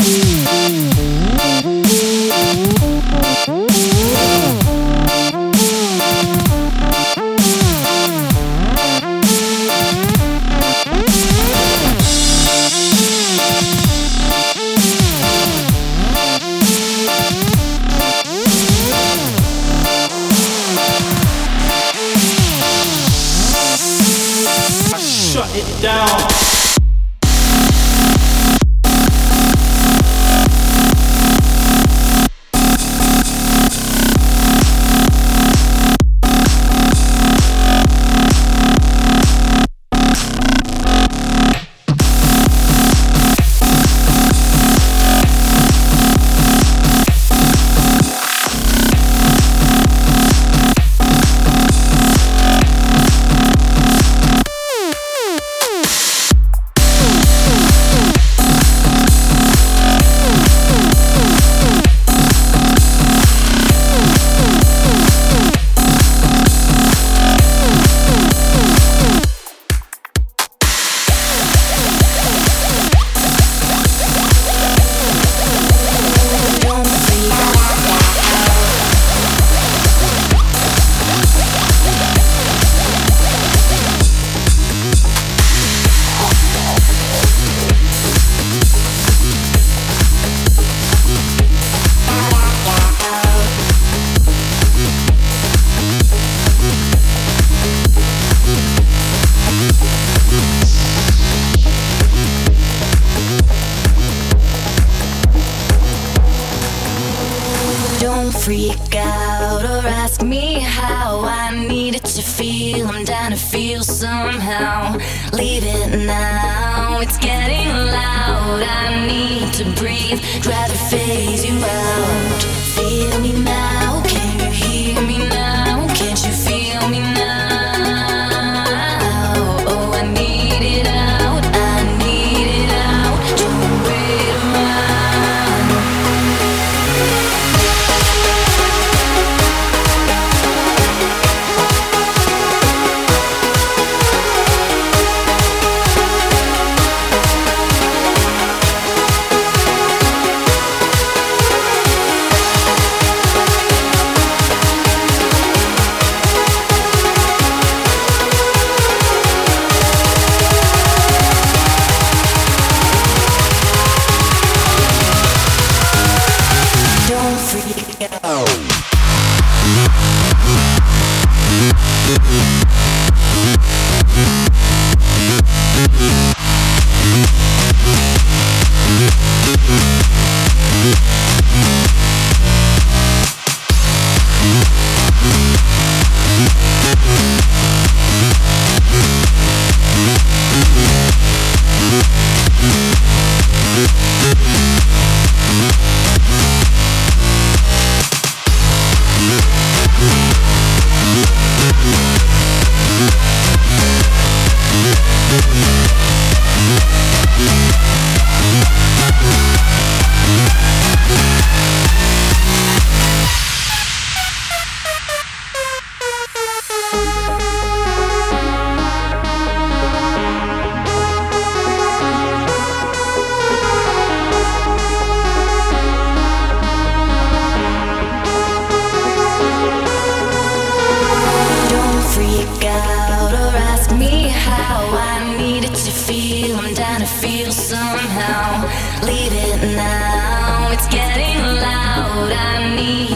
I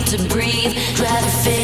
to breathe, rather fit.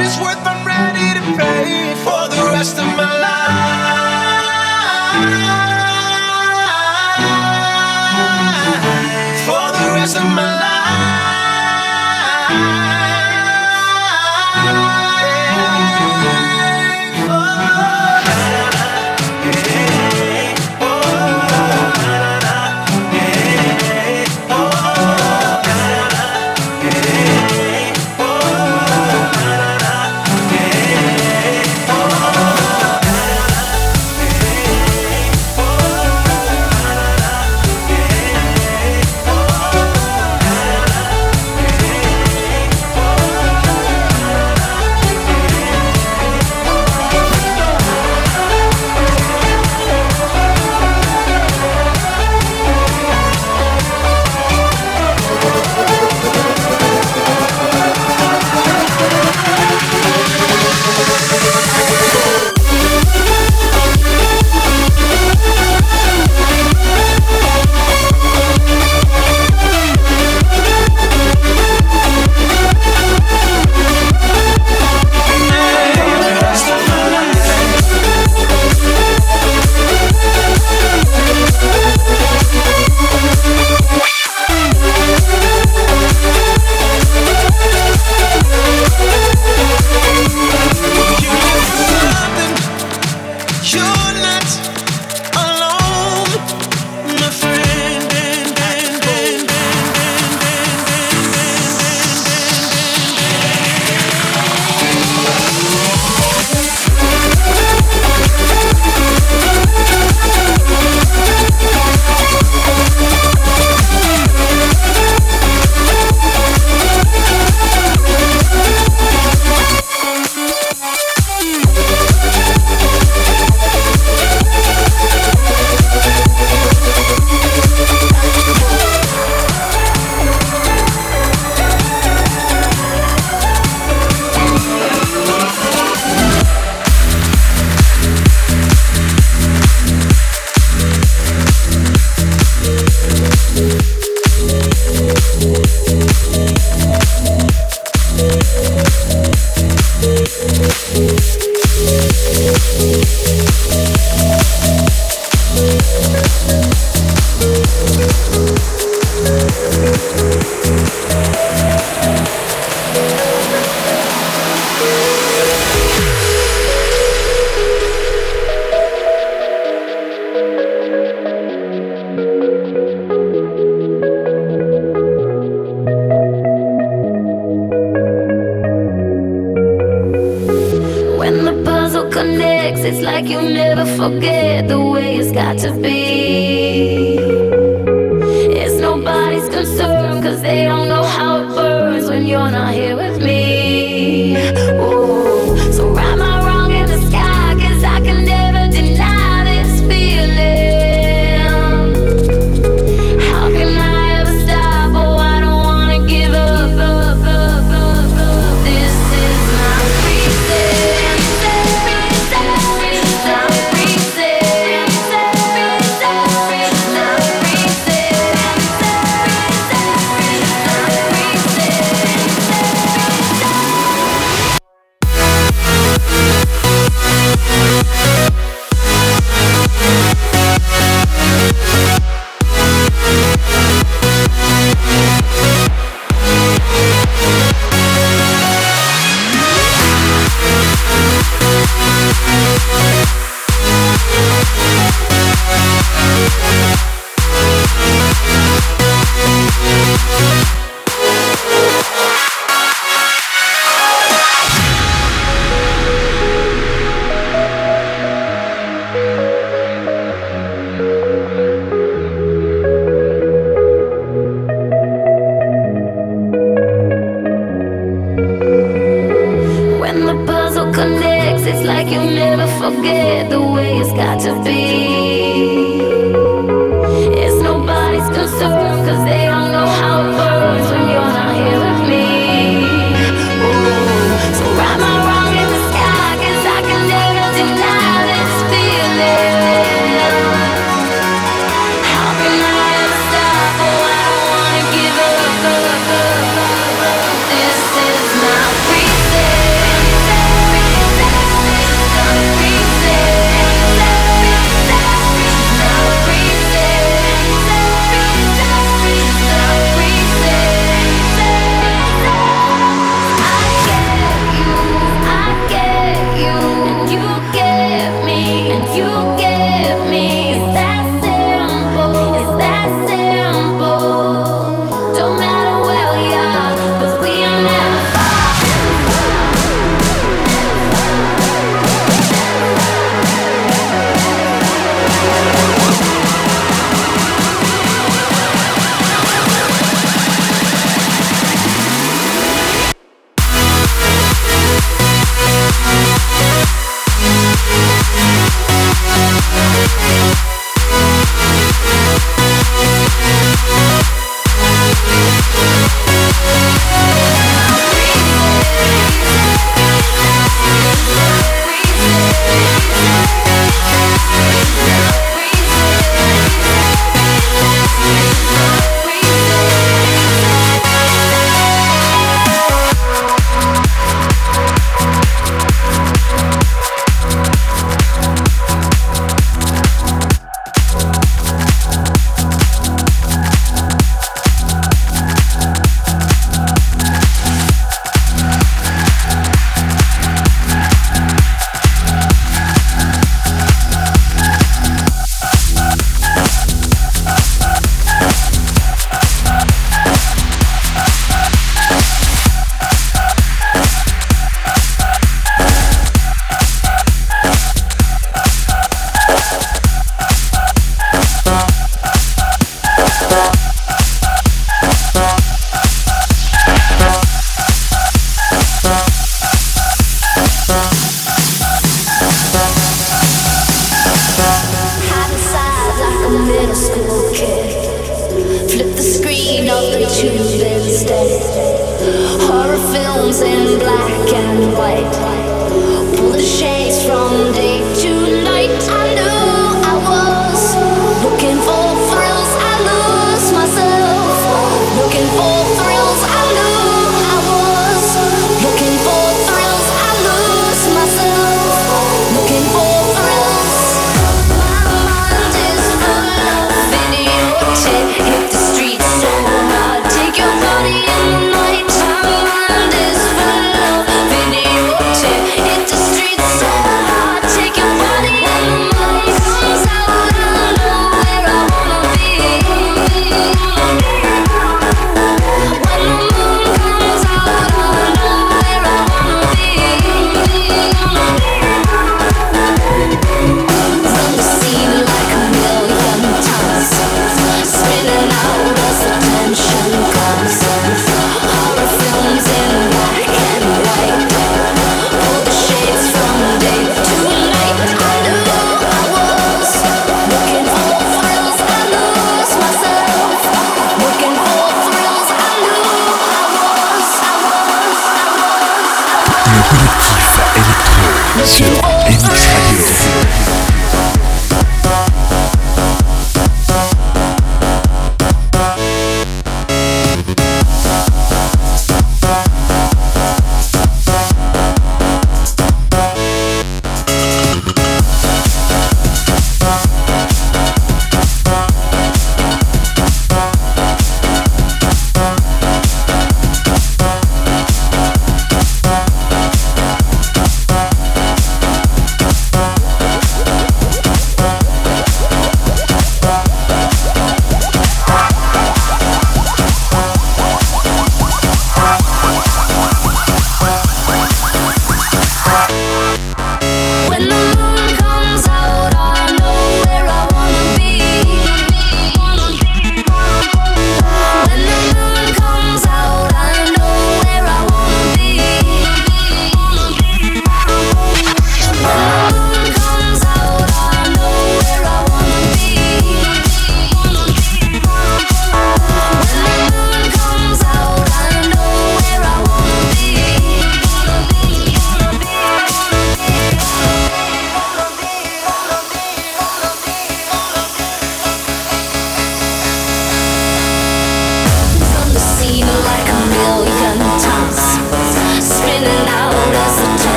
it's worth, I'm ready to pay for the rest of my life.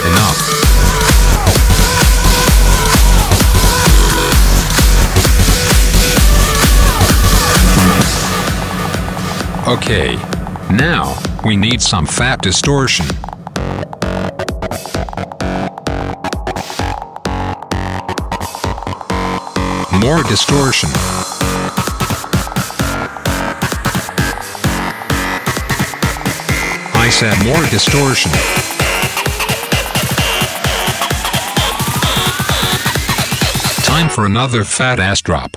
get enough. Okay, now we need some fat distortion. More distortion. I said more distortion. Time for another fat ass drop.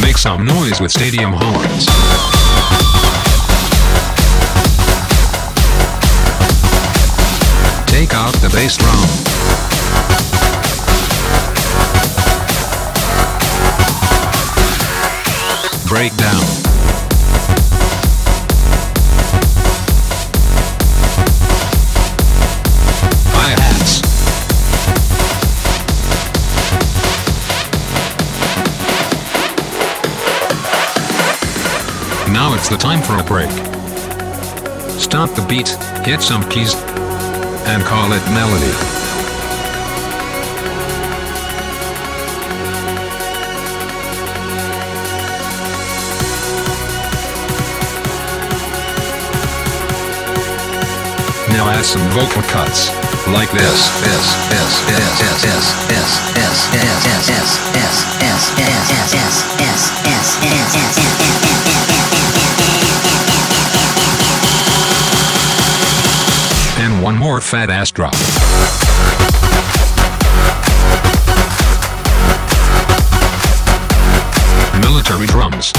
Make some noise with stadium horns. Take out the bass drum. Breakdown. Now it's the time for a break. Stop the beat, hit some keys, and call it melody. Add some vocal cuts, like this, this, this, this, this, this, this, this, this, this, this, this, this, this, And one more fat ass drop. Military drums.